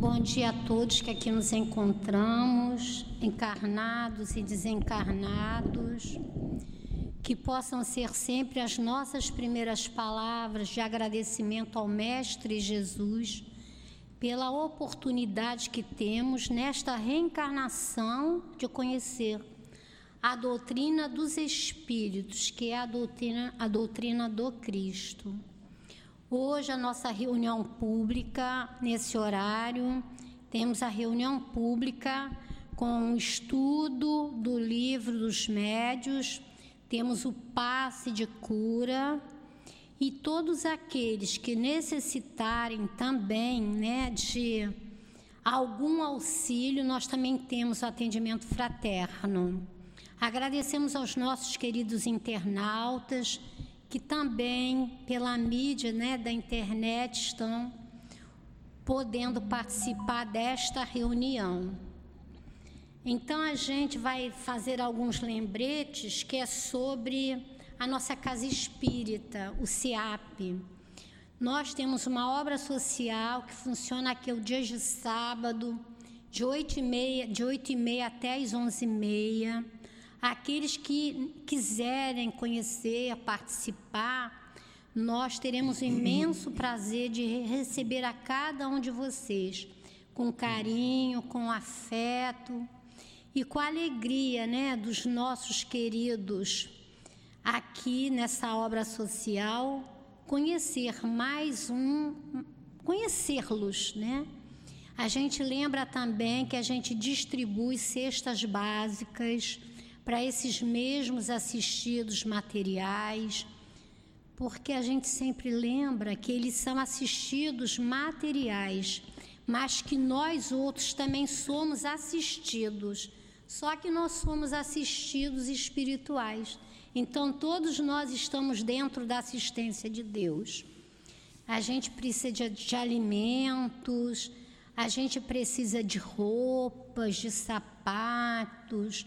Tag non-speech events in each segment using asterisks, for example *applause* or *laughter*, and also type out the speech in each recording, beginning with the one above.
Bom dia a todos que aqui nos encontramos, encarnados e desencarnados. Que possam ser sempre as nossas primeiras palavras de agradecimento ao Mestre Jesus pela oportunidade que temos nesta reencarnação de conhecer a doutrina dos Espíritos, que é a doutrina, a doutrina do Cristo. Hoje, a nossa reunião pública, nesse horário, temos a reunião pública com o estudo do livro dos médios, temos o passe de cura e todos aqueles que necessitarem também né, de algum auxílio, nós também temos o atendimento fraterno. Agradecemos aos nossos queridos internautas que também pela mídia né, da internet estão podendo participar desta reunião. Então a gente vai fazer alguns lembretes que é sobre a nossa casa espírita, o CIAP. Nós temos uma obra social que funciona aqui os dias de sábado, de 8 e meia, de 8 e meia até as 11 e meia Aqueles que quiserem conhecer, participar, nós teremos o imenso prazer de receber a cada um de vocês com carinho, com afeto e com a alegria, né, dos nossos queridos aqui nessa obra social, conhecer mais um, conhecê-los, né? A gente lembra também que a gente distribui cestas básicas para esses mesmos assistidos materiais, porque a gente sempre lembra que eles são assistidos materiais, mas que nós outros também somos assistidos, só que nós somos assistidos espirituais. Então, todos nós estamos dentro da assistência de Deus. A gente precisa de, alimentos, a gente precisa de roupas, de sapatos,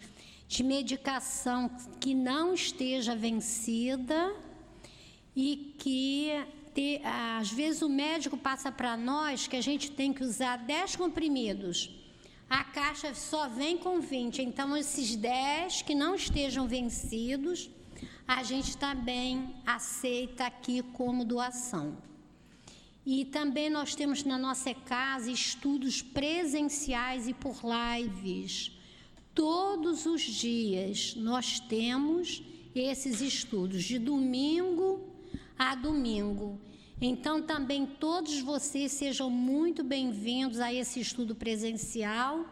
de medicação que não esteja vencida e que te, às vezes o médico passa para nós que a gente tem que usar 10 comprimidos. A caixa só vem com 20, então esses 10 que não estejam vencidos, a gente também aceita aqui como doação. E também nós temos na nossa casa estudos presenciais e por lives Todos os dias nós temos esses estudos, de domingo a domingo. Então, também todos vocês sejam muito bem-vindos a esse estudo presencial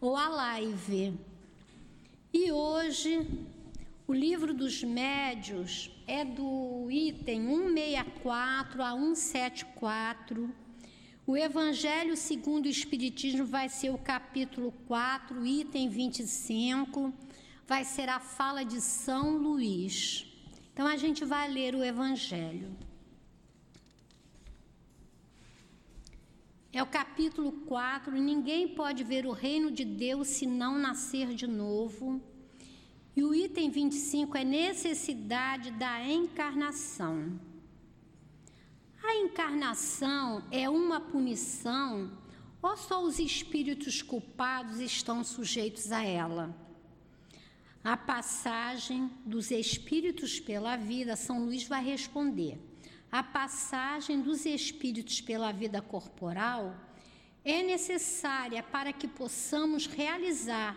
ou a live. E hoje, o livro dos médios é do item 164 a 174 o Evangelho segundo o Espiritismo vai ser o capítulo 4, item 25, vai ser a fala de São Luís. Então a gente vai ler o Evangelho. É o capítulo 4. Ninguém pode ver o reino de Deus se não nascer de novo. E o item 25 é necessidade da encarnação. A encarnação é uma punição ou só os espíritos culpados estão sujeitos a ela? A passagem dos espíritos pela vida, São Luís vai responder. A passagem dos espíritos pela vida corporal é necessária para que possamos realizar,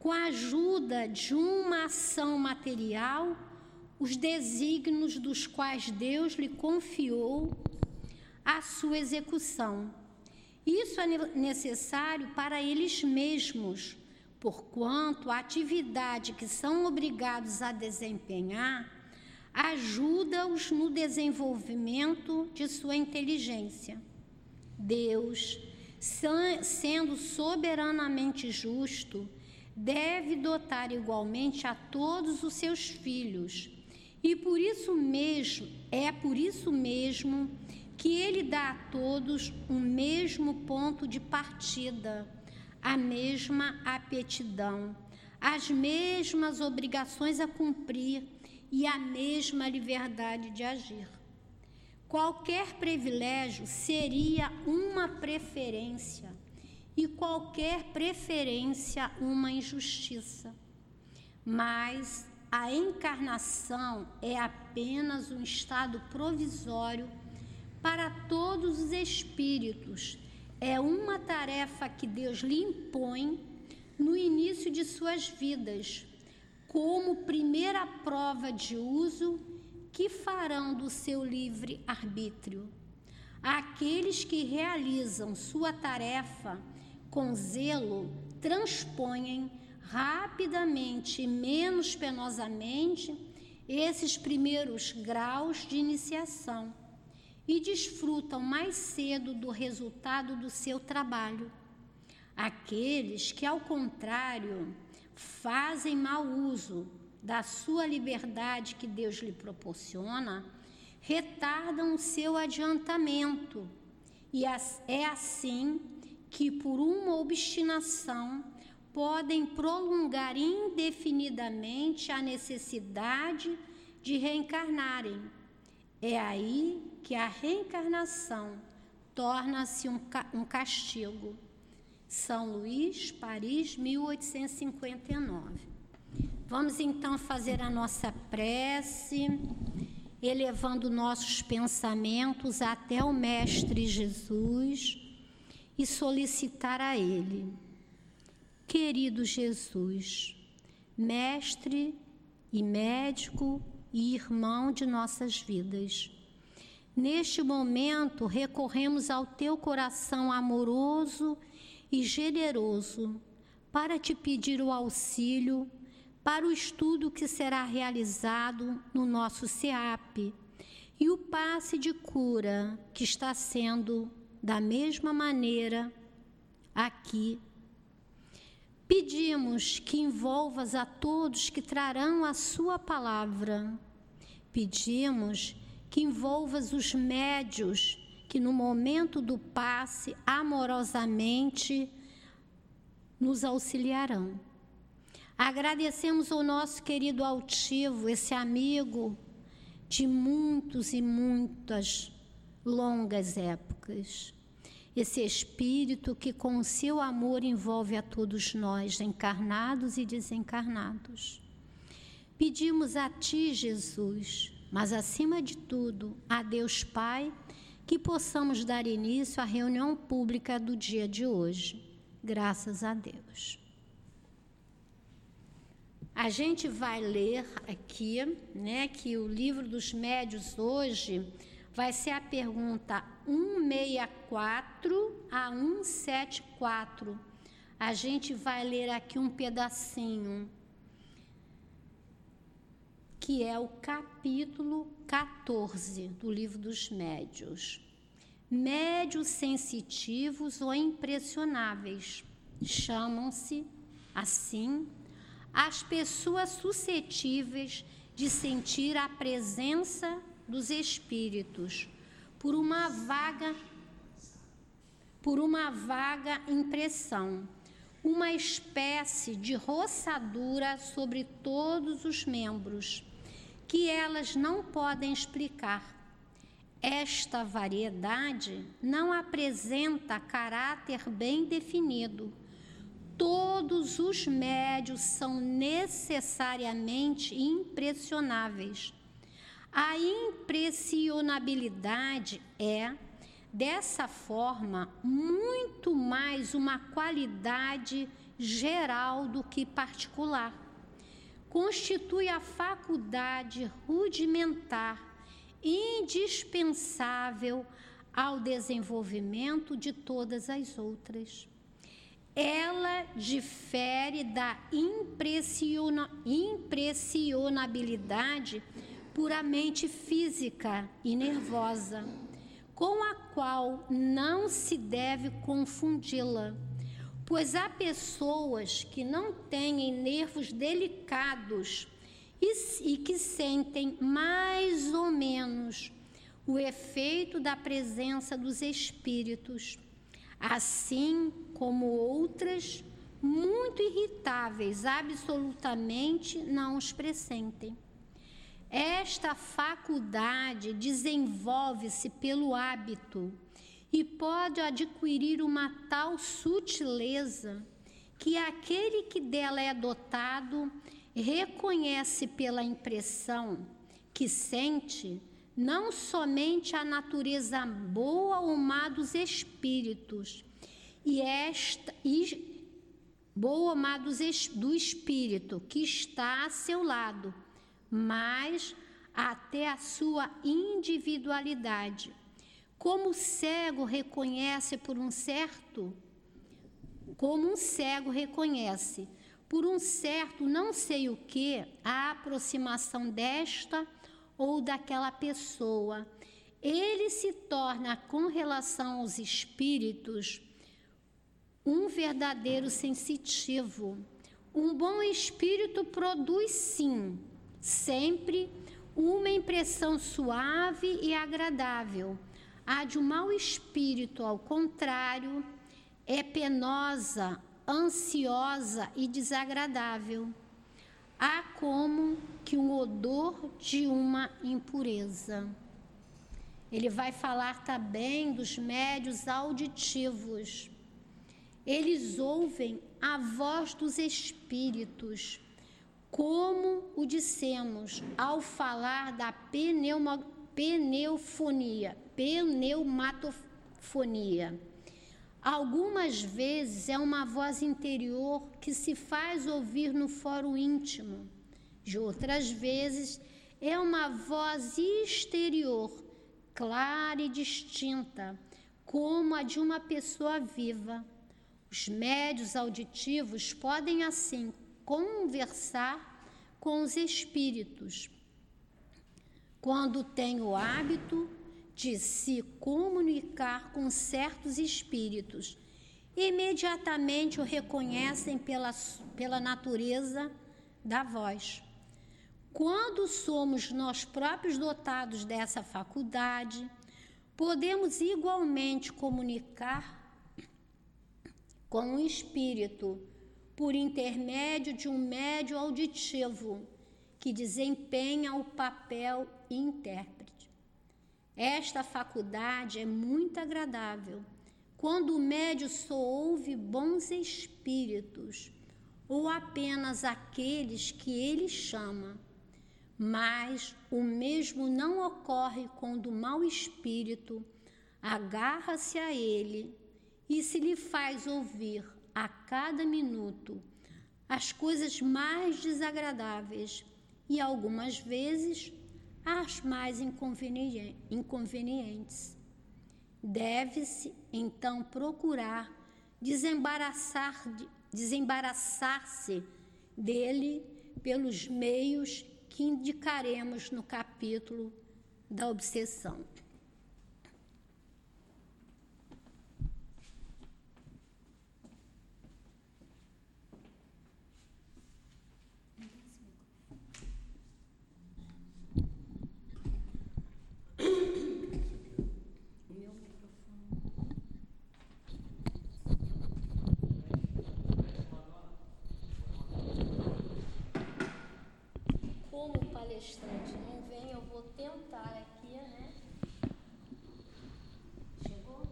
com a ajuda de uma ação material, os desígnios dos quais Deus lhe confiou a sua execução. Isso é necessário para eles mesmos, porquanto a atividade que são obrigados a desempenhar ajuda-os no desenvolvimento de sua inteligência. Deus, sendo soberanamente justo, deve dotar igualmente a todos os seus filhos e por isso mesmo, é por isso mesmo que ele dá a todos o mesmo ponto de partida, a mesma aptidão, as mesmas obrigações a cumprir e a mesma liberdade de agir. Qualquer privilégio seria uma preferência e qualquer preferência uma injustiça. Mas a encarnação é apenas um estado provisório para todos os espíritos. É uma tarefa que Deus lhe impõe no início de suas vidas, como primeira prova de uso que farão do seu livre arbítrio. Aqueles que realizam sua tarefa com zelo transpõem rapidamente menos penosamente esses primeiros graus de iniciação e desfrutam mais cedo do resultado do seu trabalho. Aqueles que, ao contrário, fazem mau uso da sua liberdade que Deus lhe proporciona, retardam o seu adiantamento. E é assim que, por uma obstinação, podem prolongar indefinidamente a necessidade de reencarnarem. É aí que a reencarnação torna-se um, um castigo. São Luís, Paris, 1859. Vamos então fazer a nossa prece, elevando nossos pensamentos até o Mestre Jesus e solicitar a Ele. Querido Jesus, Mestre e médico e irmão de nossas vidas, neste momento recorremos ao Teu coração amoroso e generoso para te pedir o auxílio para o estudo que será realizado no nosso SEAP e o passe de cura que está sendo da mesma maneira aqui. Pedimos que envolvas a todos que trarão a sua palavra. Pedimos que envolvas os médios que no momento do passe amorosamente nos auxiliarão. Agradecemos ao nosso querido altivo, esse amigo de muitos e muitas longas épocas. Esse espírito que com o seu amor envolve a todos nós, encarnados e desencarnados. Pedimos a Ti, Jesus, mas acima de tudo, a Deus Pai, que possamos dar início à reunião pública do dia de hoje. Graças a Deus. A gente vai ler aqui, né, que o livro dos médios hoje vai ser a pergunta 164 a 174. A gente vai ler aqui um pedacinho, que é o capítulo 14 do livro dos médios. Médios sensitivos ou impressionáveis chamam-se assim as pessoas suscetíveis de sentir a presença dos espíritos por uma vaga por uma vaga impressão, uma espécie de roçadura sobre todos os membros, que elas não podem explicar. Esta variedade não apresenta caráter bem definido todos os médios são necessariamente impressionáveis. A impressionabilidade é, dessa forma, muito mais uma qualidade geral do que particular. Constitui a faculdade rudimentar indispensável ao desenvolvimento de todas as outras ela difere da impressiona, impressionabilidade puramente física e nervosa, com a qual não se deve confundi-la, pois há pessoas que não têm nervos delicados e, e que sentem mais ou menos o efeito da presença dos espíritos. Assim, como outras muito irritáveis, absolutamente não os pressentem. Esta faculdade desenvolve-se pelo hábito e pode adquirir uma tal sutileza que aquele que dela é dotado reconhece pela impressão que sente não somente a natureza boa ou má dos espíritos, e esta e boa ou má dos, do espírito que está a seu lado, mas até a sua individualidade como o cego reconhece por um certo, como um cego reconhece por um certo não sei o que a aproximação desta ou daquela pessoa, ele se torna com relação aos espíritos um verdadeiro sensitivo. Um bom espírito produz sim, sempre uma impressão suave e agradável a de um mau espírito, ao contrário, é penosa, ansiosa e desagradável. Há como que um odor de uma impureza. Ele vai falar também dos médios auditivos. Eles ouvem a voz dos espíritos, como o dissemos ao falar da pneuma, pneufonia, pneumatofonia. Algumas vezes é uma voz interior que se faz ouvir no fórum íntimo. De outras vezes é uma voz exterior, clara e distinta, como a de uma pessoa viva. Os médios auditivos podem assim conversar com os espíritos. Quando têm o hábito de se comunicar com certos espíritos. Imediatamente o reconhecem pela, pela natureza da voz. Quando somos nós próprios dotados dessa faculdade, podemos igualmente comunicar com o espírito por intermédio de um médio auditivo que desempenha o papel intérprete. Esta faculdade é muito agradável quando o médio só ouve bons espíritos ou apenas aqueles que ele chama. Mas o mesmo não ocorre quando o mau espírito agarra-se a ele e se lhe faz ouvir a cada minuto as coisas mais desagradáveis e algumas vezes as mais inconvenientes. Deve-se, então, procurar desembaraçar, desembaraçar-se dele pelos meios que indicaremos no capítulo da obsessão. Palestrante não vem, eu vou tentar aqui, né? Chegou?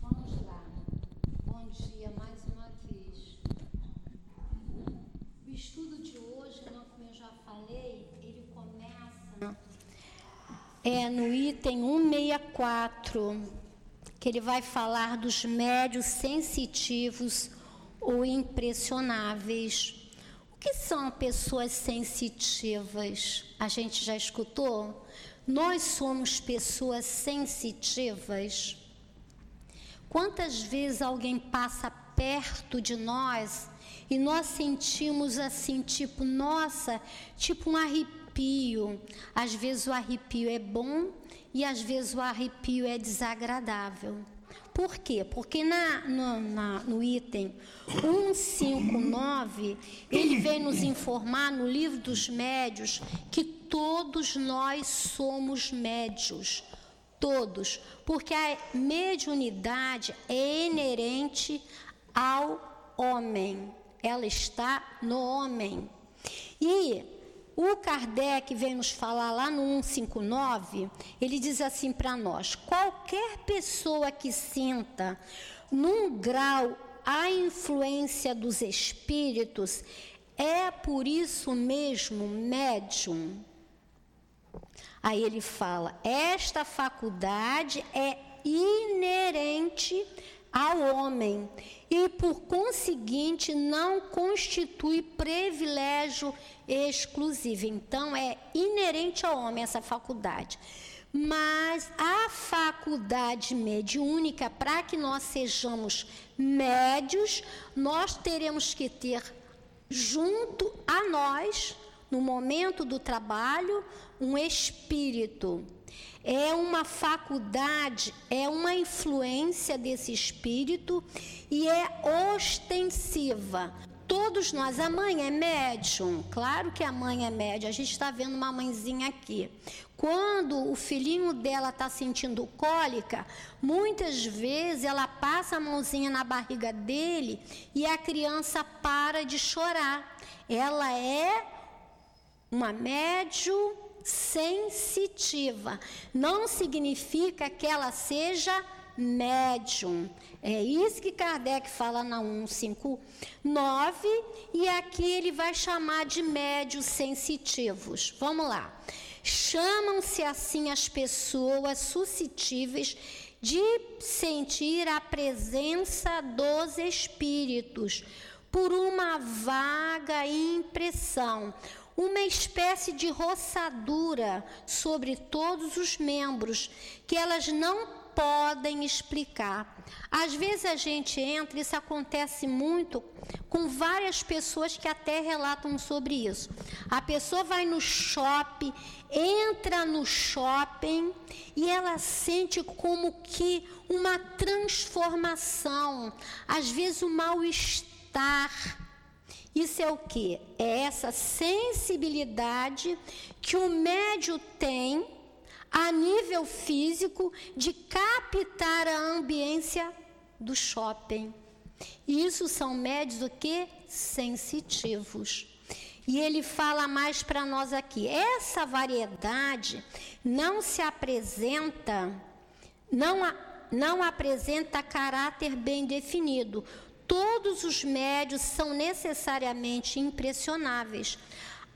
Vamos lá. Bom dia mais uma vez. O estudo de hoje, né, como eu já falei, ele começa é no item 164, que ele vai falar dos médios sensitivos ou impressionáveis. O que são pessoas sensitivas? A gente já escutou? Nós somos pessoas sensitivas. Quantas vezes alguém passa perto de nós e nós sentimos assim, tipo, nossa, tipo um arrepio arrepio. Às vezes o arrepio é bom e às vezes o arrepio é desagradável. Por quê? Porque na, no, na, no item 159, ele vem nos informar no livro dos médios que todos nós somos médios. Todos. Porque a mediunidade é inerente ao homem. Ela está no homem. E o Kardec vem nos falar lá no 159, ele diz assim para nós: qualquer pessoa que sinta num grau a influência dos espíritos é por isso mesmo médium. Aí ele fala: esta faculdade é inerente ao homem e, por conseguinte, não constitui privilégio exclusivo. Então, é inerente ao homem essa faculdade. Mas a faculdade mediúnica, para que nós sejamos médios, nós teremos que ter junto a nós, no momento do trabalho, um espírito é uma faculdade, é uma influência desse espírito e é ostensiva. Todos nós, a mãe é médium, claro que a mãe é médium, a gente está vendo uma mãezinha aqui. Quando o filhinho dela está sentindo cólica, muitas vezes ela passa a mãozinha na barriga dele e a criança para de chorar. Ela é uma médium sensitiva. Não significa que ela seja médium. É isso que Kardec fala na 159 e aqui ele vai chamar de médios sensitivos. Vamos lá. Chamam-se assim as pessoas suscetíveis de sentir a presença dos espíritos por uma vaga impressão uma espécie de roçadura sobre todos os membros que elas não podem explicar. Às vezes a gente entra, isso acontece muito com várias pessoas que até relatam sobre isso. A pessoa vai no shopping, entra no shopping e ela sente como que uma transformação, às vezes o um mal-estar isso é o que? É essa sensibilidade que o médio tem a nível físico de captar a ambiência do shopping. Isso são médios o que? Sensitivos. E ele fala mais para nós aqui. Essa variedade não se apresenta, não, não apresenta caráter bem definido todos os médios são necessariamente impressionáveis.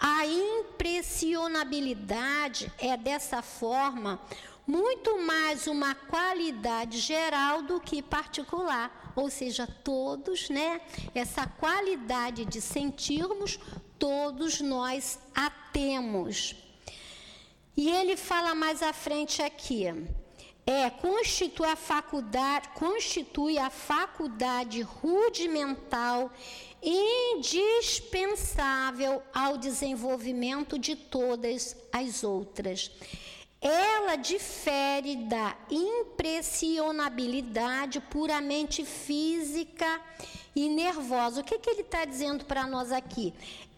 A impressionabilidade é dessa forma muito mais uma qualidade geral do que particular, ou seja, todos, né? Essa qualidade de sentirmos, todos nós a temos. E ele fala mais à frente aqui é constitui a faculdade, constitui a faculdade rudimental indispensável ao desenvolvimento de todas as outras. Ela difere da impressionabilidade puramente física e nervosa. O que, que ele está dizendo para nós aqui?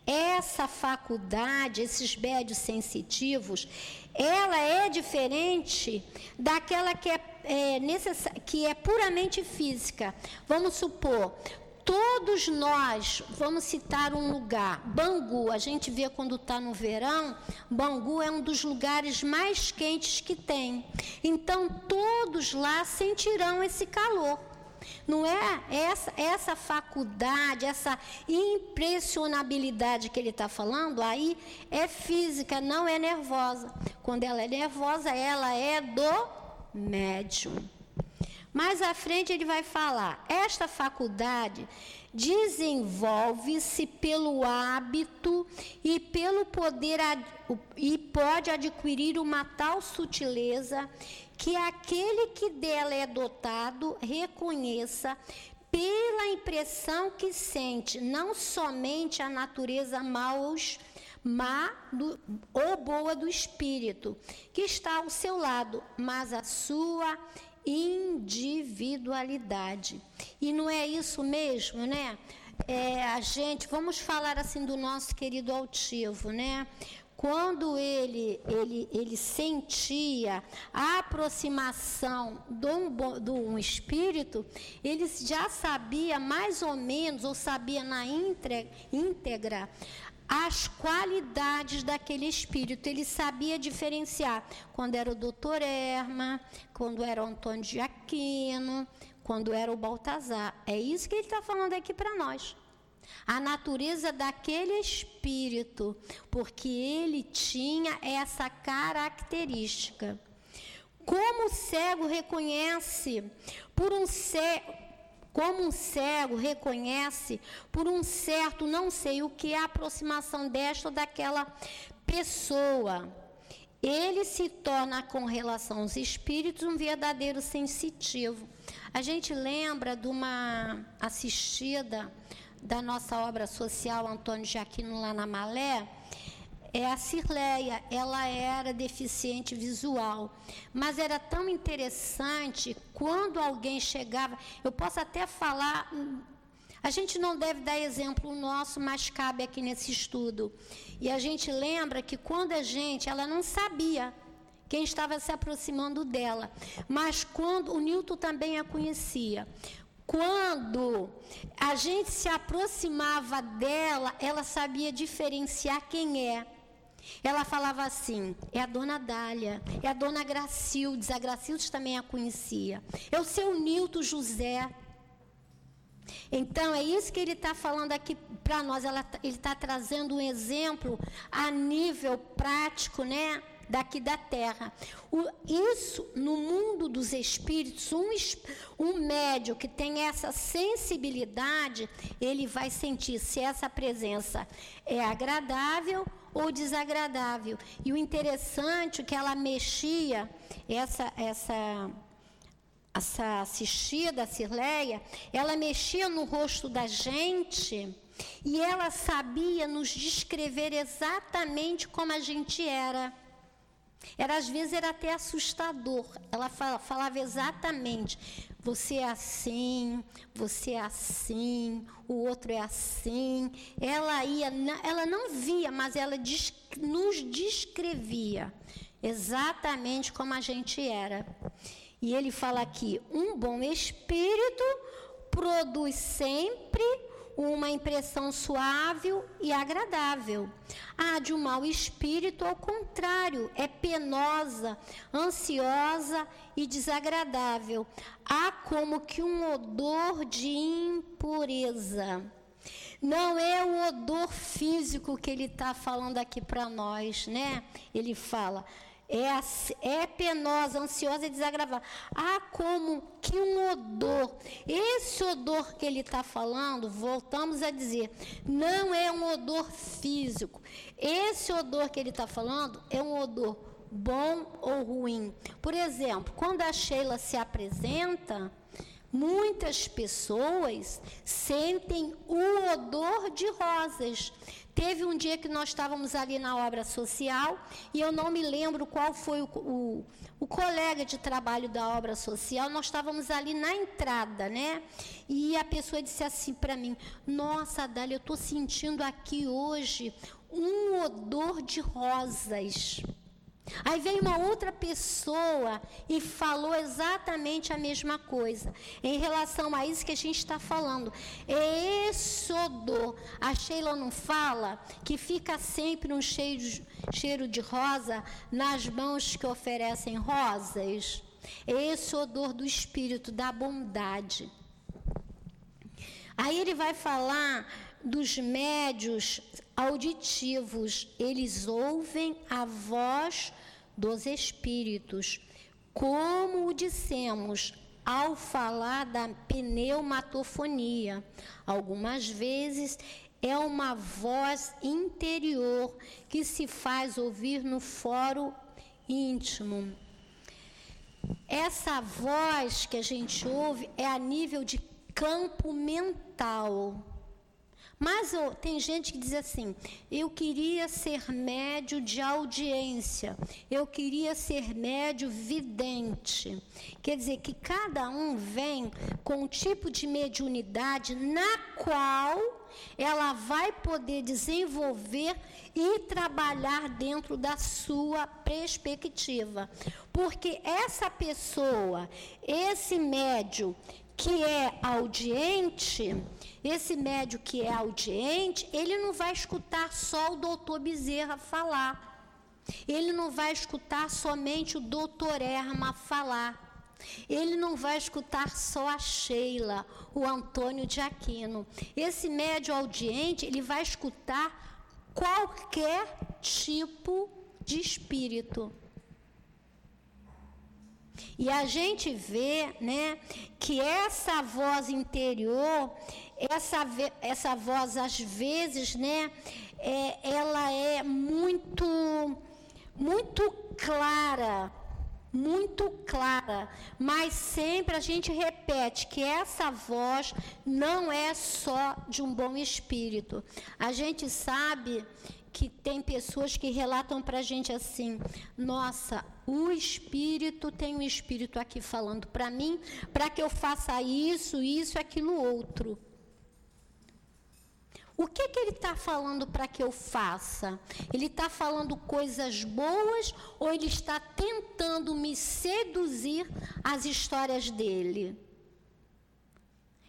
Essa faculdade, esses médios sensitivos, ela é diferente daquela que é, é que é puramente física. Vamos supor, todos nós, vamos citar um lugar, Bangu, a gente vê quando está no verão, Bangu é um dos lugares mais quentes que tem. Então, todos lá sentirão esse calor. Não é essa, essa faculdade, essa impressionabilidade que ele está falando, aí é física, não é nervosa. Quando ela é nervosa, ela é do médium. Mais à frente ele vai falar: esta faculdade desenvolve-se pelo hábito e pelo poder e pode adquirir uma tal sutileza que aquele que dela é dotado reconheça pela impressão que sente não somente a natureza maus má do, ou boa do espírito, que está ao seu lado, mas a sua individualidade. E não é isso mesmo, né? É, a gente, vamos falar assim do nosso querido altivo, né? Quando ele, ele, ele sentia a aproximação de um, de um espírito, ele já sabia mais ou menos, ou sabia na íntegra, as qualidades daquele espírito. Ele sabia diferenciar quando era o doutor Erma, quando era o Antônio de Aquino, quando era o Baltazar. É isso que ele está falando aqui para nós a natureza daquele espírito, porque ele tinha essa característica. Como o cego reconhece por um cego, como um cego reconhece por um certo não sei o que é a aproximação desta ou daquela pessoa. Ele se torna, com relação aos espíritos, um verdadeiro sensitivo. A gente lembra de uma assistida da nossa obra social Antônio Jaquino lá na Malé, é a Cirleia, ela era deficiente visual, mas era tão interessante quando alguém chegava, eu posso até falar, a gente não deve dar exemplo nosso, mas cabe aqui nesse estudo. E a gente lembra que quando a gente, ela não sabia quem estava se aproximando dela, mas quando o Newton também a conhecia. Quando a gente se aproximava dela, ela sabia diferenciar quem é. Ela falava assim: é a dona Dália, é a dona Gracildes, a Gracildes também a conhecia. É o seu Nilton José. Então, é isso que ele está falando aqui para nós. Ela, ele está trazendo um exemplo a nível prático, né? Daqui da terra. O, isso, no mundo dos espíritos, um, um médio que tem essa sensibilidade, ele vai sentir se essa presença é agradável ou desagradável. E o interessante é que ela mexia, essa, essa, essa assistida, a Cirleia, ela mexia no rosto da gente e ela sabia nos descrever exatamente como a gente era. Era às vezes era até assustador. Ela falava exatamente: você é assim, você é assim, o outro é assim. Ela ia, ela não via, mas ela nos descrevia exatamente como a gente era. E ele fala aqui: um bom espírito produz sempre uma impressão suave e agradável. A de um mau espírito, ao contrário, é penosa, ansiosa e desagradável. Há como que um odor de impureza. Não é o odor físico que ele está falando aqui para nós, né? Ele fala, é, é penosa, ansiosa e desagradável. Há como que um odor. Esse odor que ele está falando, voltamos a dizer, não é um odor físico. Esse odor que ele está falando é um odor bom ou ruim. Por exemplo, quando a Sheila se apresenta, muitas pessoas sentem o odor de rosas. Teve um dia que nós estávamos ali na obra social e eu não me lembro qual foi o, o, o colega de trabalho da obra social. Nós estávamos ali na entrada, né? E a pessoa disse assim para mim: Nossa, Dália, eu estou sentindo aqui hoje um odor de rosas. Aí veio uma outra pessoa e falou exatamente a mesma coisa. Em relação a isso que a gente está falando. É odor. A Sheila não fala que fica sempre um cheiro, cheiro de rosa nas mãos que oferecem rosas? É esse odor do espírito, da bondade. Aí ele vai falar dos médios auditivos, eles ouvem a voz dos espíritos. Como dissemos ao falar da pneumatofonia, algumas vezes é uma voz interior que se faz ouvir no fórum íntimo. Essa voz que a gente ouve é a nível de campo mental. Mas eu, tem gente que diz assim: eu queria ser médio de audiência, eu queria ser médio vidente. Quer dizer que cada um vem com um tipo de mediunidade na qual ela vai poder desenvolver e trabalhar dentro da sua perspectiva. Porque essa pessoa, esse médio que é audiente, esse médio que é audiente, ele não vai escutar só o doutor Bezerra falar. Ele não vai escutar somente o doutor Erma falar. Ele não vai escutar só a Sheila, o Antônio de Aquino. Esse médio audiente, ele vai escutar qualquer tipo de espírito. E a gente vê, né, que essa voz interior, essa, essa voz às vezes, né, é, ela é muito, muito clara, muito clara, mas sempre a gente repete que essa voz não é só de um bom espírito. A gente sabe que tem pessoas que relatam para a gente assim: nossa, o espírito tem um espírito aqui falando para mim, para que eu faça isso, isso, aquilo outro. O que, que ele está falando para que eu faça? Ele está falando coisas boas ou ele está tentando me seduzir às histórias dele?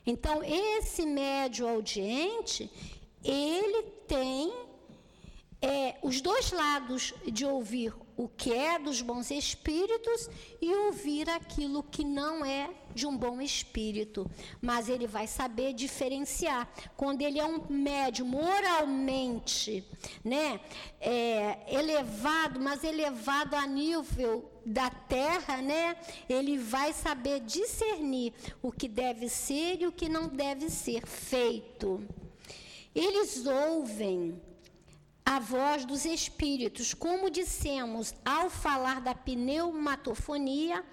Então, esse médio audiente, ele tem é, os dois lados de ouvir o que é dos bons espíritos e ouvir aquilo que não é de um bom espírito. Mas ele vai saber diferenciar. Quando ele é um médium moralmente né, é, elevado, mas elevado a nível da terra, né, ele vai saber discernir o que deve ser e o que não deve ser feito. Eles ouvem a voz dos espíritos. Como dissemos ao falar da pneumatofonia,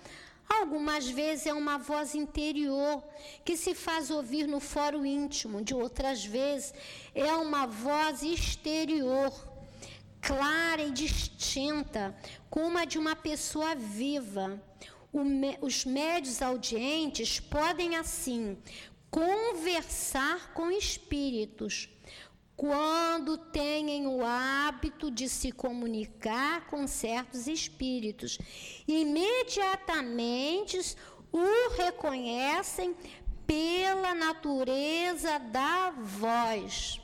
algumas vezes é uma voz interior que se faz ouvir no foro íntimo, de outras vezes é uma voz exterior, clara e distinta, como a de uma pessoa viva. os médios audientes podem, assim, conversar com espíritos quando têm o hábito de se comunicar com certos espíritos. Imediatamente o reconhecem pela natureza da voz.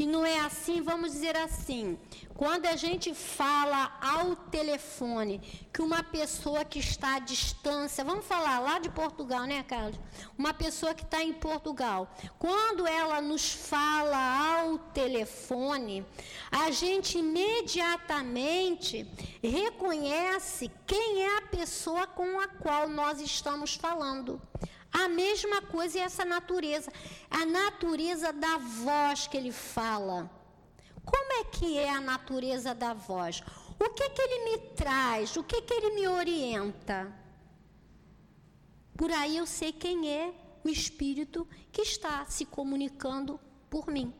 E não é assim, vamos dizer assim, quando a gente fala ao telefone que uma pessoa que está à distância, vamos falar lá de Portugal, né, Carlos? Uma pessoa que está em Portugal, quando ela nos fala ao telefone, a gente imediatamente reconhece quem é a pessoa com a qual nós estamos falando. A mesma coisa é essa natureza, a natureza da voz que ele fala. Como é que é a natureza da voz? O que que ele me traz? O que que ele me orienta? Por aí eu sei quem é o espírito que está se comunicando por mim.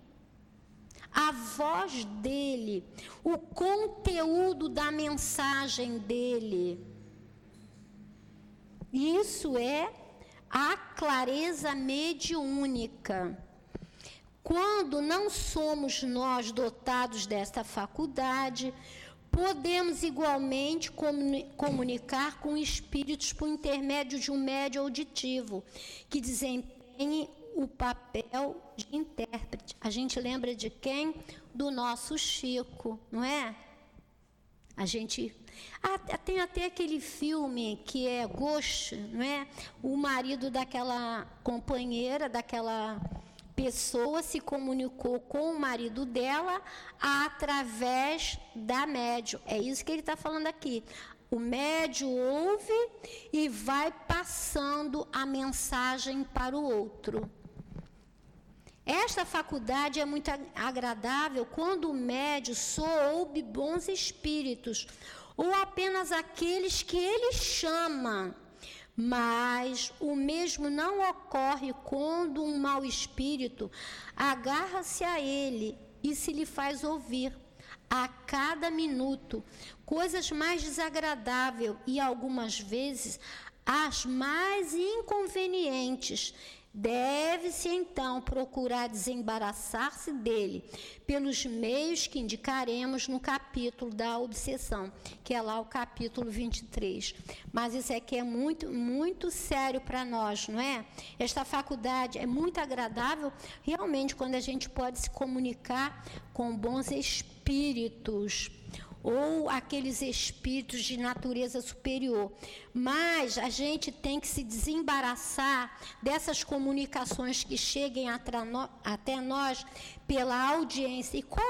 A voz dele, o conteúdo da mensagem dele. Isso é a clareza mediúnica. Quando não somos nós dotados desta faculdade, podemos igualmente comunicar com espíritos por intermédio de um médio auditivo, que desempenhe o papel de intérprete. A gente lembra de quem? Do nosso Chico, não é? A gente ah, tem até aquele filme que é Ghost, não é? O marido daquela companheira, daquela pessoa se comunicou com o marido dela através da médio. É isso que ele está falando aqui. O médio ouve e vai passando a mensagem para o outro. Esta faculdade é muito agradável quando o médio só ouve bons espíritos ou apenas aqueles que ele chama. Mas o mesmo não ocorre quando um mau espírito agarra-se a ele e se lhe faz ouvir a cada minuto coisas mais desagradáveis e algumas vezes as mais inconvenientes Deve-se então procurar desembaraçar-se dele pelos meios que indicaremos no capítulo da obsessão, que é lá o capítulo 23. Mas isso aqui é muito, muito sério para nós, não é? Esta faculdade é muito agradável, realmente, quando a gente pode se comunicar com bons espíritos ou aqueles espíritos de natureza superior. Mas a gente tem que se desembaraçar dessas comunicações que cheguem até nós pela audiência. E qual,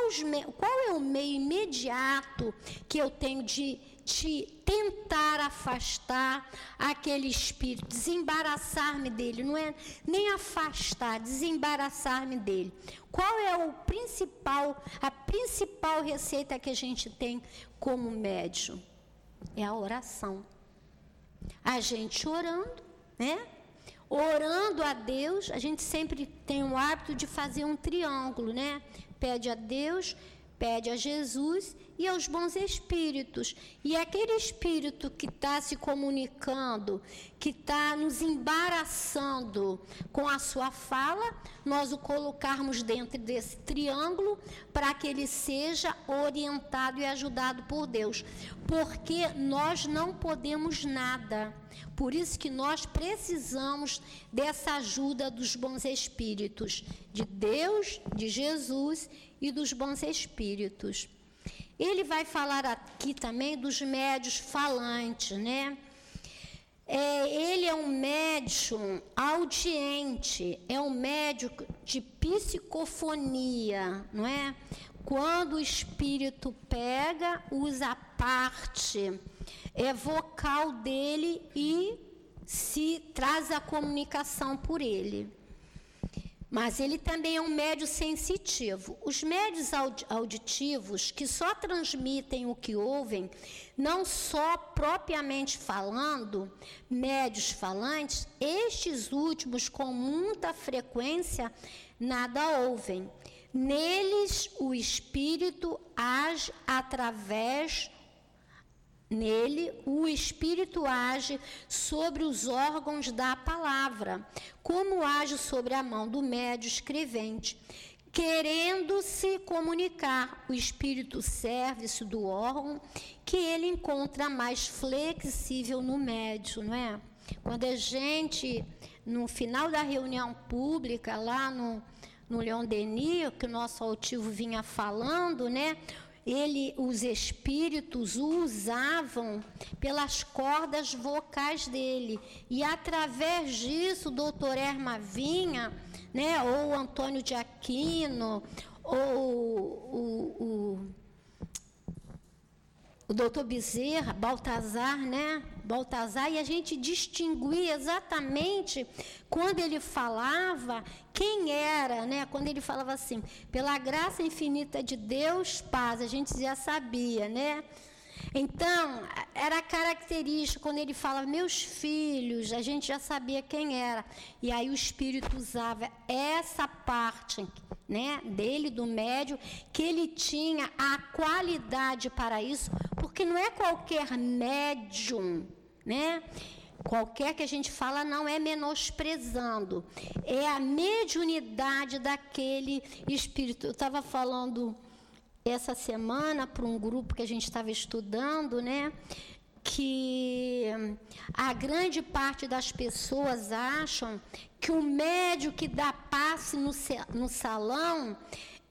qual é o meio imediato que eu tenho de de tentar afastar aquele espírito, desembaraçar-me dele, não é nem afastar, desembaraçar-me dele. Qual é o principal, a principal receita que a gente tem como médium? É a oração. A gente orando, né? Orando a Deus, a gente sempre tem o hábito de fazer um triângulo, né? Pede a Deus, pede a Jesus e aos bons espíritos. E aquele espírito que está se comunicando, que está nos embaraçando com a sua fala, nós o colocarmos dentro desse triângulo para que ele seja orientado e ajudado por Deus. Porque nós não podemos nada. Por isso que nós precisamos dessa ajuda dos bons espíritos, de Deus, de Jesus e dos bons espíritos. Ele vai falar aqui também dos médios falantes, né? É, ele é um médium audiente, é um médico de psicofonia, não é? Quando o espírito pega, usa parte é vocal dele e se traz a comunicação por ele. Mas ele também é um médio sensitivo. Os médios auditivos, que só transmitem o que ouvem, não só propriamente falando, médios falantes, estes últimos, com muita frequência, nada ouvem. Neles, o espírito age através Nele, o Espírito age sobre os órgãos da palavra, como age sobre a mão do médio escrevente. Querendo se comunicar, o Espírito serve-se do órgão que ele encontra mais flexível no médio, não é? Quando a gente, no final da reunião pública, lá no, no Leon Denis, que o nosso altivo vinha falando, né? Ele, os espíritos o usavam pelas cordas vocais dele. E através disso, o doutor Erma Vinha, né, ou Antônio de Aquino, ou o, o, o doutor Bezerra, Baltazar, né? Baltazar, e a gente distinguia exatamente quando ele falava quem era, né? Quando ele falava assim, pela graça infinita de Deus, paz, a gente já sabia, né? Então, era característico quando ele fala meus filhos, a gente já sabia quem era. E aí o espírito usava essa parte, né, dele do médio, que ele tinha a qualidade para isso, porque não é qualquer médium, né? Qualquer que a gente fala não é menosprezando, é a mediunidade daquele espírito. Eu estava falando essa semana para um grupo que a gente estava estudando, né? Que a grande parte das pessoas acham que o médio que dá passe no, no salão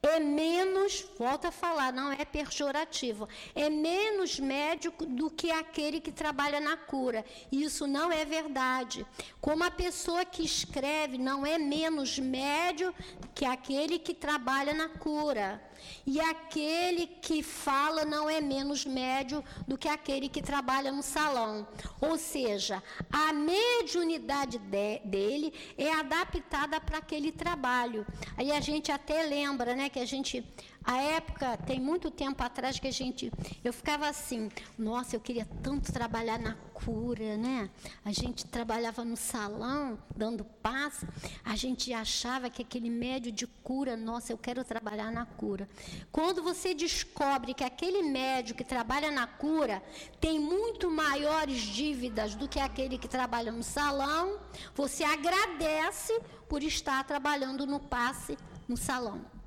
é menos, volta a falar, não é pejorativo, é menos médico do que aquele que trabalha na cura. Isso não é verdade. Como a pessoa que escreve não é menos médio que aquele que trabalha na cura. E aquele que fala não é menos médio do que aquele que trabalha no salão. Ou seja, a mediunidade de, dele é adaptada para aquele trabalho. Aí a gente até lembra, né? Que a gente, a época, tem muito tempo atrás que a gente, eu ficava assim, nossa, eu queria tanto trabalhar na cura, né? A gente trabalhava no salão, dando paz, a gente achava que aquele médio de cura, nossa, eu quero trabalhar na cura. Quando você descobre que aquele médio que trabalha na cura tem muito maiores dívidas do que aquele que trabalha no salão, você agradece por estar trabalhando no passe no salão.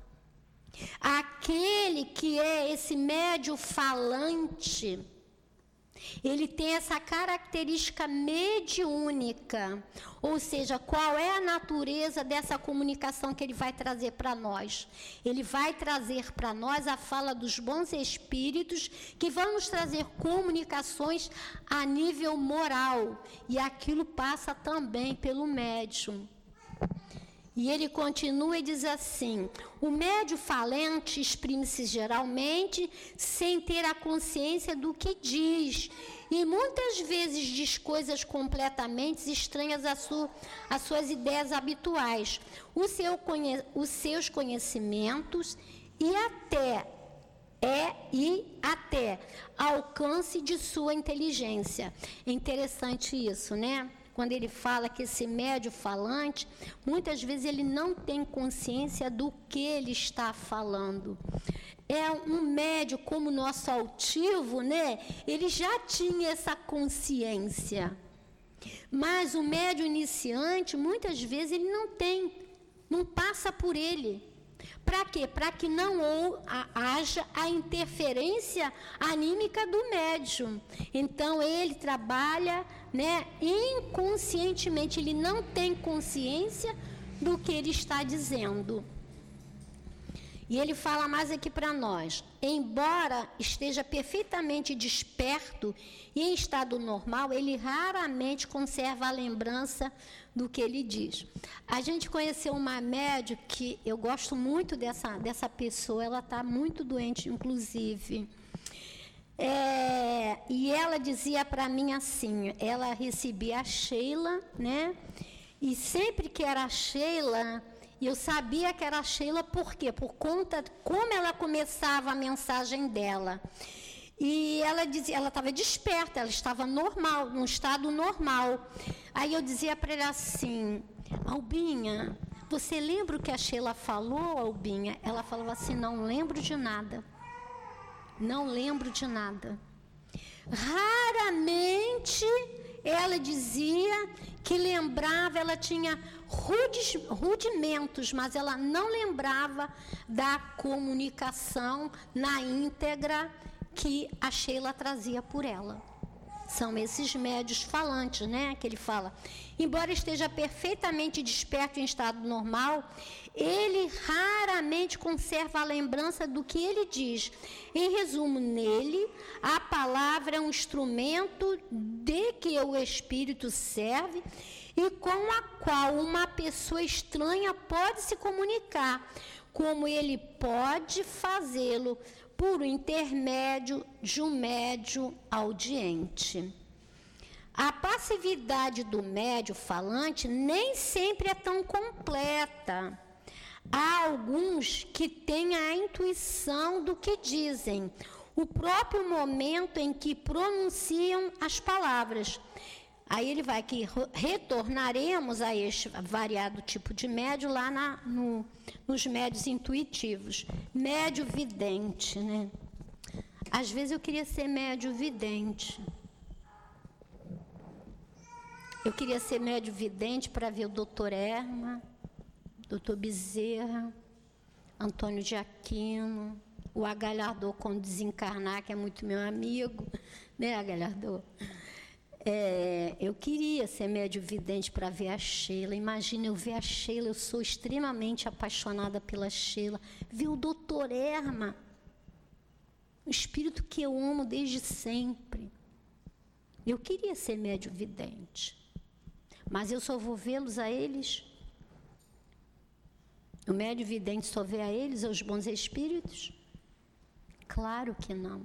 Aquele que é esse médio falante, ele tem essa característica mediúnica, ou seja, qual é a natureza dessa comunicação que ele vai trazer para nós? Ele vai trazer para nós a fala dos bons espíritos que vão nos trazer comunicações a nível moral, e aquilo passa também pelo médium. E ele continua e diz assim: o médio falante exprime-se geralmente sem ter a consciência do que diz. E muitas vezes diz coisas completamente estranhas às, às suas ideias habituais, seu os seus conhecimentos e até é e até alcance de sua inteligência. Interessante isso, né? Quando ele fala que esse médio falante, muitas vezes ele não tem consciência do que ele está falando. É um médio como nosso altivo, né? Ele já tinha essa consciência. Mas o médio iniciante, muitas vezes, ele não tem, não passa por ele. Para quê? Para que não haja a interferência anímica do médium. Então ele trabalha, né, inconscientemente, ele não tem consciência do que ele está dizendo. E ele fala mais aqui para nós: embora esteja perfeitamente desperto e em estado normal, ele raramente conserva a lembrança do que ele diz. A gente conheceu uma médica que eu gosto muito dessa, dessa pessoa, ela está muito doente, inclusive. É, e ela dizia para mim assim: ela recebia a Sheila, né? E sempre que era a Sheila, eu sabia que era a Sheila, por quê? Por conta como ela começava a mensagem dela. E ela dizia, ela estava desperta, ela estava normal, num estado normal. Aí eu dizia para ela assim, Albinha, você lembra o que a Sheila falou, Albinha? Ela falava assim, não lembro de nada. Não lembro de nada. Raramente ela dizia que lembrava, ela tinha rudimentos, mas ela não lembrava da comunicação na íntegra que a Sheila trazia por ela. São esses médios falantes, né? Que ele fala. Embora esteja perfeitamente desperto em estado normal, ele raramente conserva a lembrança do que ele diz. Em resumo, nele, a palavra é um instrumento de que o Espírito serve e com a qual uma pessoa estranha pode se comunicar, como ele pode fazê-lo por intermédio de um médio audiente. A passividade do médio falante nem sempre é tão completa. Há alguns que têm a intuição do que dizem, o próprio momento em que pronunciam as palavras. Aí ele vai que retornaremos a este variado tipo de médio lá na, no, nos médios intuitivos. Médio vidente, né? Às vezes eu queria ser médio vidente. Eu queria ser médio vidente para ver o doutor Erma, doutor Bezerra, Antônio de Aquino, o Agalhardô quando desencarnar, que é muito meu amigo, *laughs* né, Agalhardô? É, eu queria ser médio vidente para ver a Sheila. Imagina eu ver a Sheila, eu sou extremamente apaixonada pela Sheila. Ver o doutor Erma, o espírito que eu amo desde sempre. Eu queria ser médio vidente. Mas eu só vou vê-los a eles. O médio vidente só vê a eles, aos bons espíritos? Claro que não.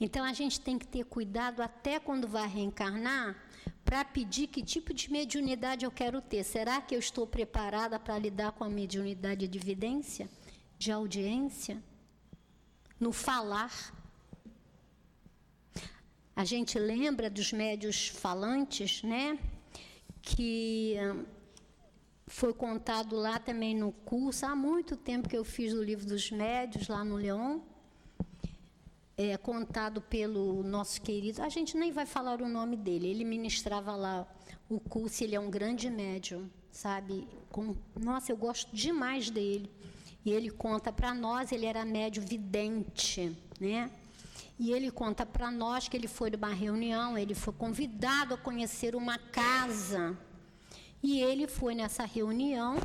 Então a gente tem que ter cuidado até quando vai reencarnar para pedir que tipo de mediunidade eu quero ter. Será que eu estou preparada para lidar com a mediunidade de evidência? de audiência, no falar. A gente lembra dos médios falantes, né? Que hum, foi contado lá também no curso, há muito tempo que eu fiz o livro dos médios, lá no Leão, é, contado pelo nosso querido, a gente nem vai falar o nome dele, ele ministrava lá o curso, ele é um grande médium, sabe? Com, nossa, eu gosto demais dele. E ele conta para nós, ele era médio vidente, né? E ele conta para nós que ele foi de uma reunião, ele foi convidado a conhecer uma casa. E ele foi nessa reunião.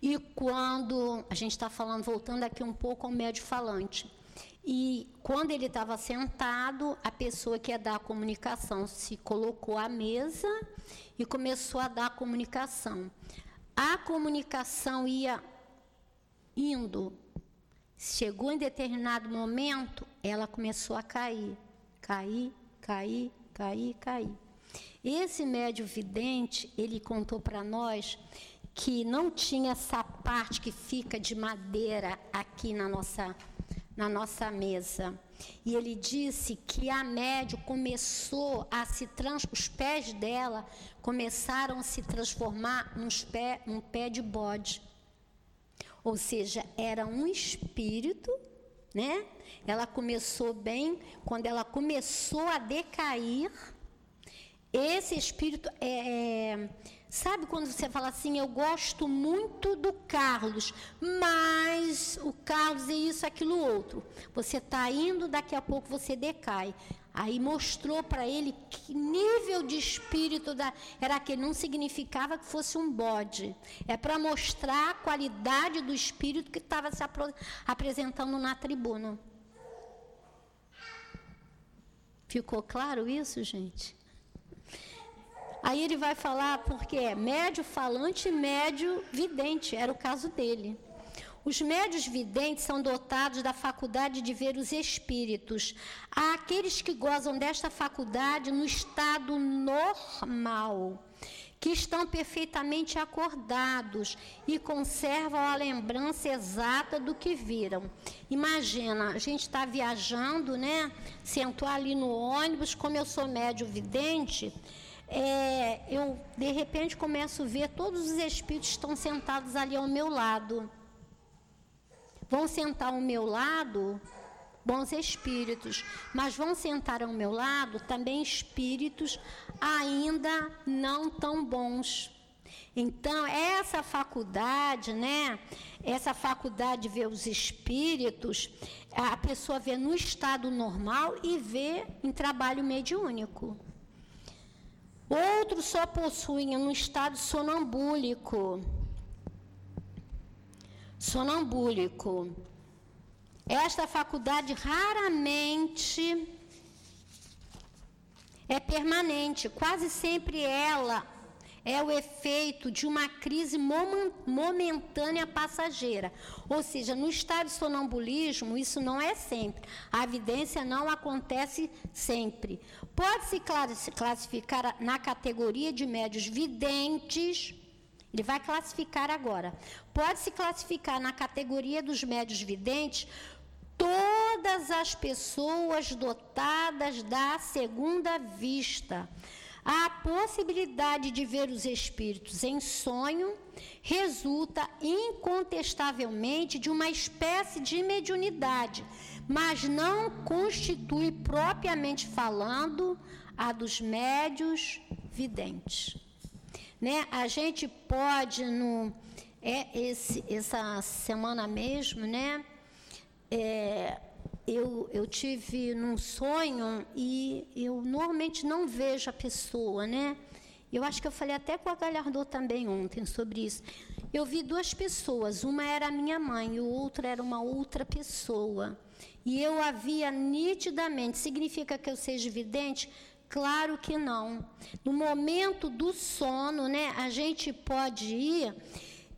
E quando a gente está falando, voltando aqui um pouco ao médio falante, e quando ele estava sentado, a pessoa que ia dar a comunicação se colocou à mesa e começou a dar a comunicação. A comunicação ia indo. Chegou em determinado momento, ela começou a cair, cair, cair, cair, cair. Esse médio vidente, ele contou para nós que não tinha essa parte que fica de madeira aqui na nossa, na nossa mesa. E ele disse que a médio começou a se trans, os pés dela começaram a se transformar nos pé, num pé de bode. Ou seja, era um espírito, né? Ela começou bem, quando ela começou a decair, esse espírito é, é Sabe quando você fala assim, eu gosto muito do Carlos, mas o Carlos é isso, aquilo, outro. Você está indo, daqui a pouco você decai. Aí mostrou para ele que nível de espírito da, era aquele. Não significava que fosse um bode. É para mostrar a qualidade do espírito que estava se apresentando na tribuna. Ficou claro isso, gente? Aí ele vai falar porque é médio falante e médio vidente, era o caso dele. Os médios videntes são dotados da faculdade de ver os espíritos. Há aqueles que gozam desta faculdade no estado normal, que estão perfeitamente acordados e conservam a lembrança exata do que viram. Imagina, a gente está viajando, né? Sentou ali no ônibus, como eu sou médio vidente é, eu de repente começo a ver todos os espíritos estão sentados ali ao meu lado. Vão sentar ao meu lado bons espíritos, mas vão sentar ao meu lado também espíritos ainda não tão bons. Então, essa faculdade, né? Essa faculdade de ver os espíritos, a pessoa vê no estado normal e vê em trabalho mediúnico. Outros só possuem um estado sonambúlico. Sonambúlico. Esta faculdade raramente é permanente, quase sempre ela é o efeito de uma crise momentânea passageira. Ou seja, no estado de sonambulismo, isso não é sempre. A evidência não acontece sempre. Pode-se classificar na categoria de médios videntes. Ele vai classificar agora. Pode-se classificar na categoria dos médios videntes todas as pessoas dotadas da segunda vista a possibilidade de ver os espíritos em sonho resulta incontestavelmente de uma espécie de mediunidade, mas não constitui propriamente falando a dos médios videntes. Né? A gente pode no é esse, essa semana mesmo, né? É, eu, eu tive num sonho e eu normalmente não vejo a pessoa, né? Eu acho que eu falei até com a Galhardo também ontem sobre isso. Eu vi duas pessoas, uma era a minha mãe e o outro era uma outra pessoa. E eu a via nitidamente. Significa que eu seja vidente? Claro que não. No momento do sono, né, a gente pode ir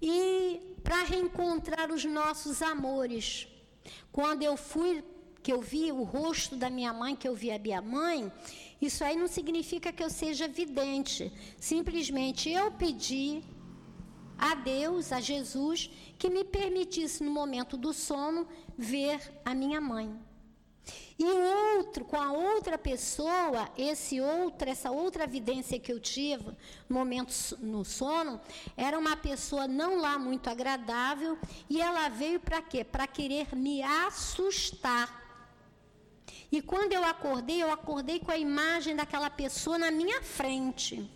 e para reencontrar os nossos amores. Quando eu fui que eu vi o rosto da minha mãe, que eu vi a minha mãe, isso aí não significa que eu seja vidente. Simplesmente eu pedi a Deus, a Jesus, que me permitisse no momento do sono ver a minha mãe. E outro, com a outra pessoa, esse outro, essa outra evidência que eu tive no momento no sono, era uma pessoa não lá muito agradável, e ela veio para quê? Para querer me assustar. E quando eu acordei, eu acordei com a imagem daquela pessoa na minha frente.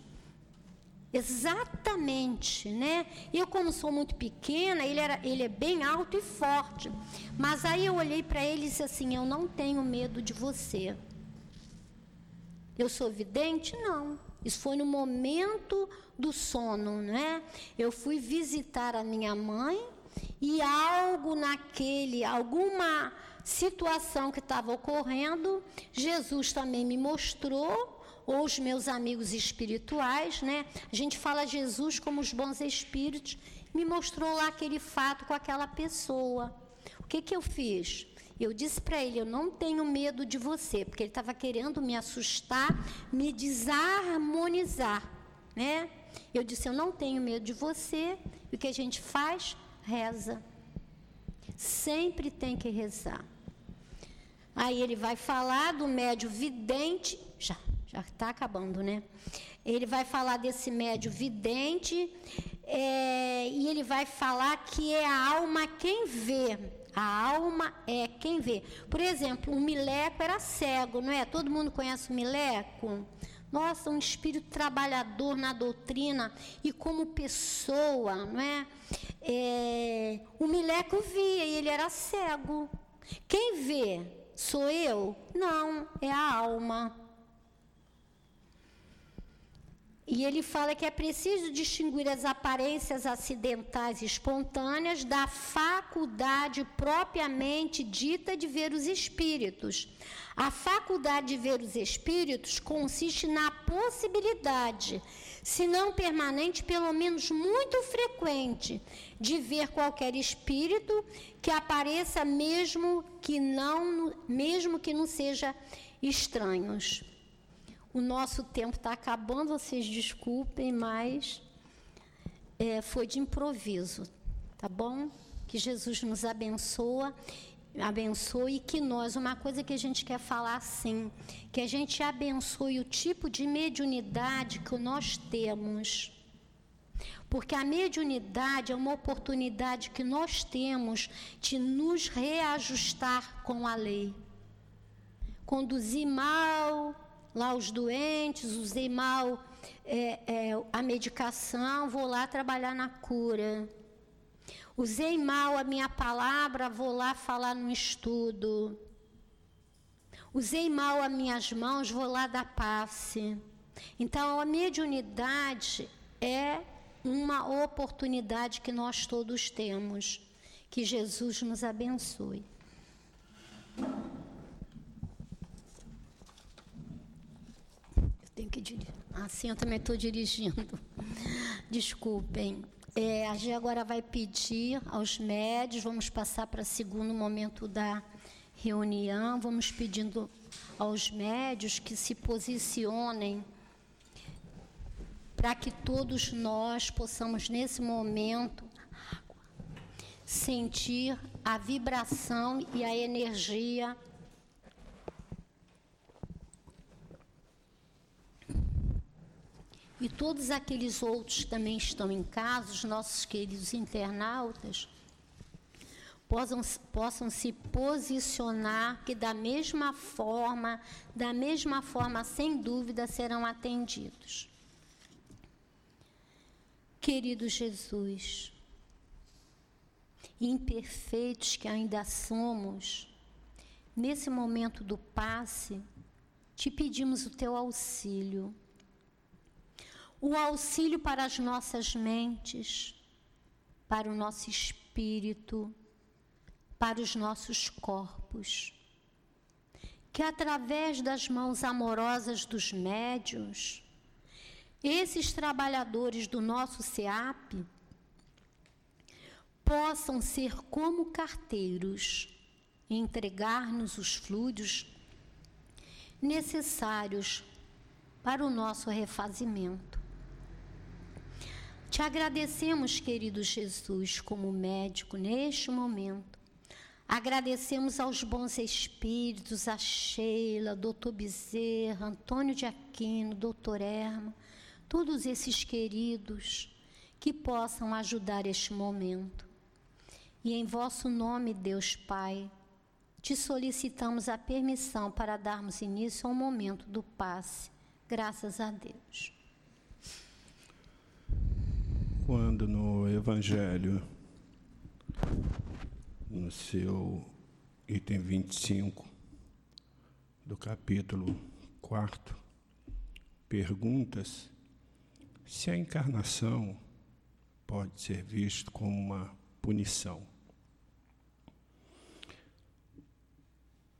Exatamente, né? Eu, como sou muito pequena, ele, era, ele é bem alto e forte. Mas aí eu olhei para ele e disse assim: Eu não tenho medo de você. Eu sou vidente? Não. Isso foi no momento do sono, né? Eu fui visitar a minha mãe e algo naquele, alguma situação que estava ocorrendo, Jesus também me mostrou ou os meus amigos espirituais, né? A gente fala Jesus como os bons espíritos, me mostrou lá aquele fato com aquela pessoa. O que que eu fiz? Eu disse para ele: Eu não tenho medo de você, porque ele estava querendo me assustar, me desarmonizar, né? Eu disse: Eu não tenho medo de você. E o que a gente faz? Reza. Sempre tem que rezar. Aí ele vai falar do médio vidente, já já está acabando, né? Ele vai falar desse médio vidente é, e ele vai falar que é a alma quem vê. A alma é quem vê. Por exemplo, o Mileco era cego, não é? Todo mundo conhece o Mileco? Nossa, um espírito trabalhador na doutrina e como pessoa, não é? é o Mileco via e ele era cego. Quem vê? Sou eu? Não, é a alma. E ele fala que é preciso distinguir as aparências acidentais e espontâneas da faculdade propriamente dita de ver os espíritos. A faculdade de ver os espíritos consiste na possibilidade, se não permanente, pelo menos muito frequente, de ver qualquer espírito que apareça mesmo que não, mesmo que não seja estranhos. O nosso tempo está acabando, vocês desculpem, mas é, foi de improviso, tá bom? Que Jesus nos abençoa, abençoe que nós, uma coisa que a gente quer falar sim, que a gente abençoe o tipo de mediunidade que nós temos. Porque a mediunidade é uma oportunidade que nós temos de nos reajustar com a lei. Conduzir mal, lá os doentes, usei mal é, é, a medicação, vou lá trabalhar na cura. Usei mal a minha palavra, vou lá falar no estudo. Usei mal as minhas mãos, vou lá dar passe. Então, a mediunidade é uma oportunidade que nós todos temos. Que Jesus nos abençoe. tenho que dirigir. Assim eu também estou dirigindo. *laughs* Desculpem. É, a gente agora vai pedir aos médios, vamos passar para o segundo momento da reunião, vamos pedindo aos médios que se posicionem para que todos nós possamos, nesse momento, sentir a vibração e a energia e todos aqueles outros que também estão em casa, os nossos queridos internautas, possam, possam se posicionar que da mesma forma, da mesma forma, sem dúvida, serão atendidos. Querido Jesus, imperfeitos que ainda somos, nesse momento do passe, te pedimos o teu auxílio o auxílio para as nossas mentes, para o nosso espírito, para os nossos corpos. Que através das mãos amorosas dos médios, esses trabalhadores do nosso SEAP possam ser como carteiros e entregar-nos os fluidos necessários para o nosso refazimento. Te agradecemos, querido Jesus, como médico neste momento. Agradecemos aos bons espíritos, a Sheila, doutor Bezerra, Antônio de Aquino, doutor Erma, todos esses queridos que possam ajudar este momento. E em vosso nome, Deus Pai, te solicitamos a permissão para darmos início ao momento do passe. Graças a Deus. Quando no Evangelho, no seu item 25 do capítulo 4, perguntas se a encarnação pode ser vista como uma punição.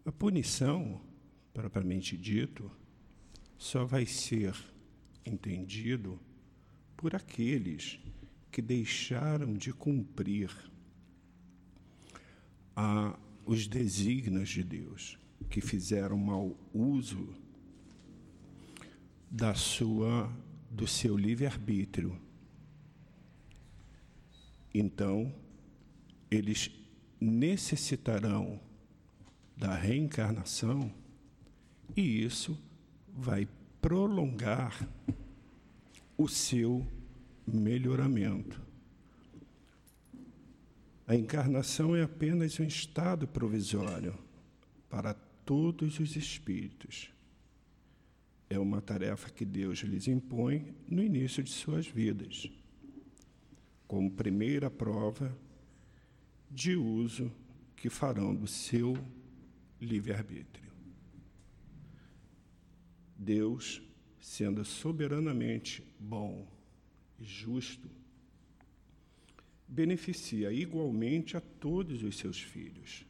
A punição, propriamente dito, só vai ser entendido por aqueles que deixaram de cumprir a, os desígnios de Deus, que fizeram mau uso da sua do seu livre-arbítrio. Então, eles necessitarão da reencarnação e isso vai prolongar o seu melhoramento. A encarnação é apenas um estado provisório para todos os espíritos. É uma tarefa que Deus lhes impõe no início de suas vidas, como primeira prova de uso que farão do seu livre-arbítrio. Deus, sendo soberanamente bom justo, beneficia igualmente a todos os seus filhos.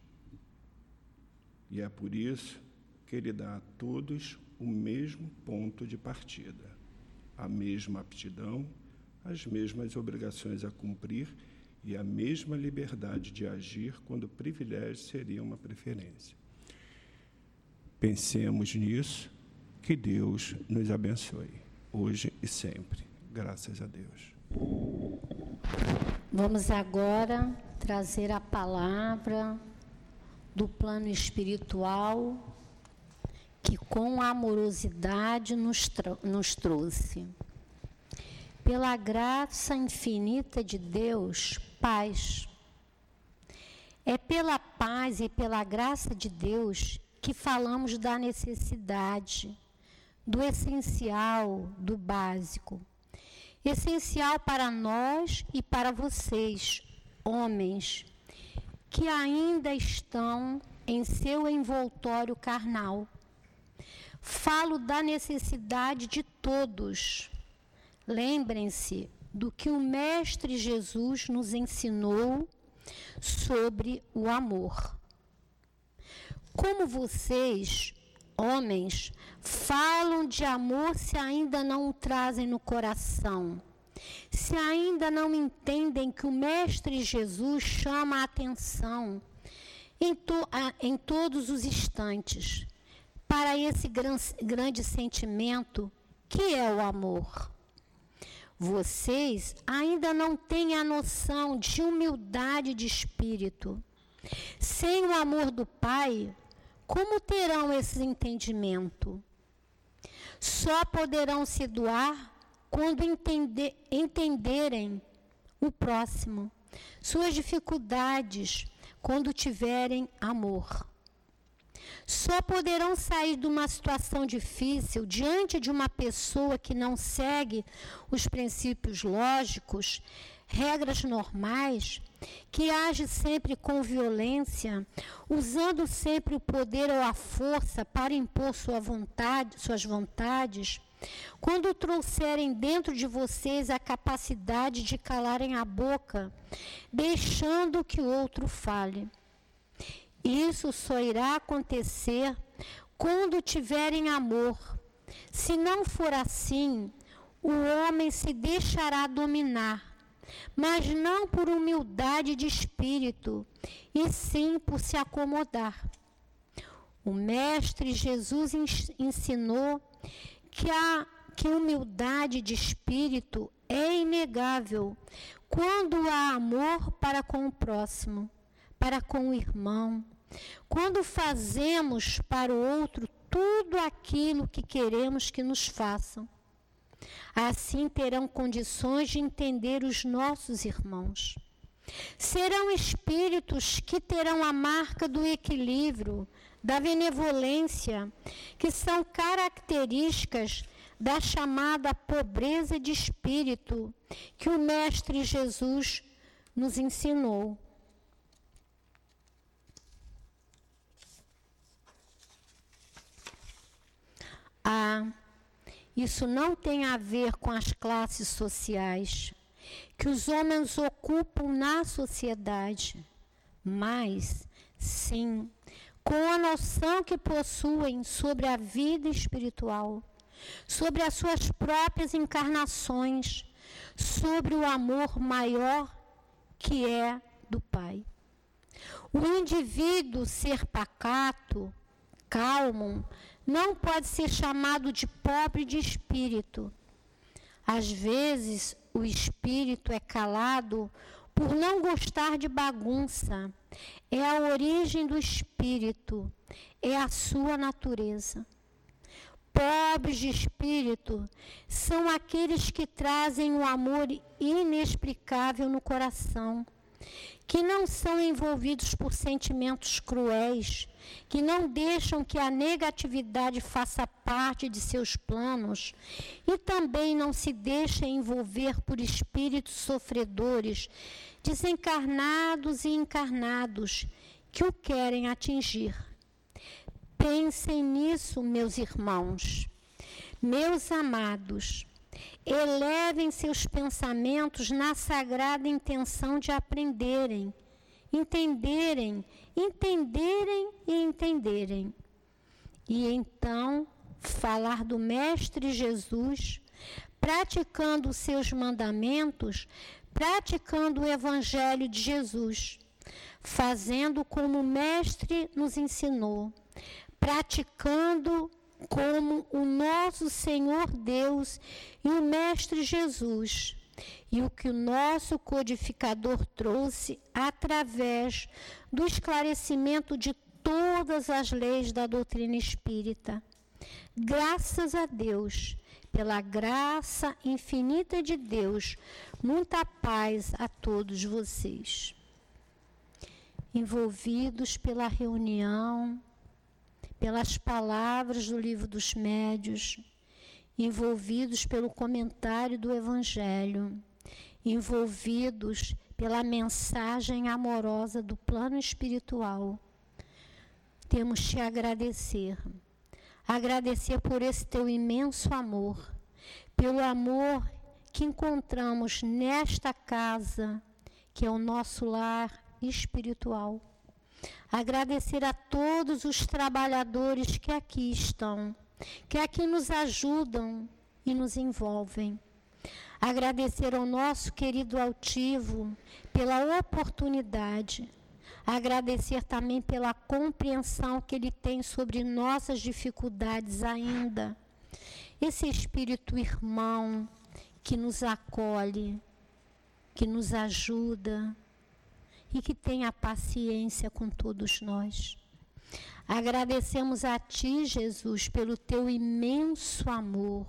E é por isso que ele dá a todos o mesmo ponto de partida, a mesma aptidão, as mesmas obrigações a cumprir e a mesma liberdade de agir quando privilégio seria uma preferência. Pensemos nisso, que Deus nos abençoe, hoje e sempre. Graças a Deus. Vamos agora trazer a palavra do plano espiritual que com amorosidade nos, nos trouxe. Pela graça infinita de Deus, paz. É pela paz e pela graça de Deus que falamos da necessidade, do essencial, do básico. Essencial para nós e para vocês, homens, que ainda estão em seu envoltório carnal. Falo da necessidade de todos. Lembrem-se do que o Mestre Jesus nos ensinou sobre o amor. Como vocês, homens, falam de amor se ainda não o trazem no coração? Se ainda não entendem que o Mestre Jesus chama a atenção em, to, em todos os instantes para esse gran, grande sentimento que é o amor. Vocês ainda não têm a noção de humildade de espírito. Sem o amor do Pai, como terão esse entendimento? Só poderão se doar quando entender, entenderem o próximo, suas dificuldades, quando tiverem amor. Só poderão sair de uma situação difícil diante de uma pessoa que não segue os princípios lógicos, regras normais, que age sempre com violência, usando sempre o poder ou a força para impor sua vontade, suas vontades, quando trouxerem dentro de vocês a capacidade de calarem a boca, deixando que o outro fale. Isso só irá acontecer quando tiverem amor. Se não for assim, o homem se deixará dominar mas não por humildade de espírito, e sim por se acomodar. O Mestre Jesus ensinou que a que humildade de espírito é inegável quando há amor para com o próximo, para com o irmão, quando fazemos para o outro tudo aquilo que queremos que nos façam. Assim terão condições de entender os nossos irmãos. Serão espíritos que terão a marca do equilíbrio, da benevolência, que são características da chamada pobreza de espírito que o Mestre Jesus nos ensinou. Ah, isso não tem a ver com as classes sociais que os homens ocupam na sociedade, mas sim com a noção que possuem sobre a vida espiritual, sobre as suas próprias encarnações, sobre o amor maior que é do Pai. O indivíduo ser pacato, calmo, não pode ser chamado de pobre de espírito. Às vezes, o espírito é calado por não gostar de bagunça. É a origem do espírito, é a sua natureza. Pobres de espírito são aqueles que trazem um amor inexplicável no coração, que não são envolvidos por sentimentos cruéis, que não deixam que a negatividade faça parte de seus planos e também não se deixam envolver por espíritos sofredores, desencarnados e encarnados, que o querem atingir. Pensem nisso, meus irmãos. Meus amados, elevem seus pensamentos na sagrada intenção de aprenderem, entenderem entenderem e entenderem. E então falar do Mestre Jesus, praticando seus mandamentos, praticando o Evangelho de Jesus, fazendo como o Mestre nos ensinou, praticando como o nosso Senhor Deus e o Mestre Jesus e o que o nosso codificador trouxe através do esclarecimento de todas as leis da doutrina espírita. Graças a Deus, pela graça infinita de Deus, muita paz a todos vocês. Envolvidos pela reunião, pelas palavras do livro dos médios, envolvidos pelo comentário do Evangelho, envolvidos pela mensagem amorosa do plano espiritual. Temos te agradecer. Agradecer por esse teu imenso amor, pelo amor que encontramos nesta casa, que é o nosso lar espiritual. Agradecer a todos os trabalhadores que aqui estão que aqui nos ajudam e nos envolvem. Agradecer ao nosso querido altivo pela oportunidade. Agradecer também pela compreensão que ele tem sobre nossas dificuldades ainda. Esse espírito irmão que nos acolhe, que nos ajuda e que tem a paciência com todos nós. Agradecemos a Ti, Jesus, pelo Teu imenso amor,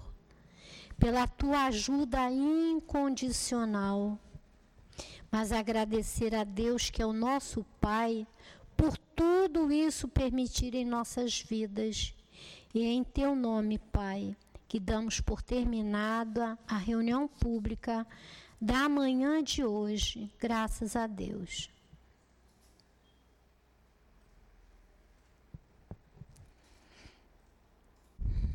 pela Tua ajuda incondicional. Mas agradecer a Deus, que é o nosso Pai, por tudo isso permitir em nossas vidas. E em Teu nome, Pai, que damos por terminada a reunião pública da manhã de hoje. Graças a Deus.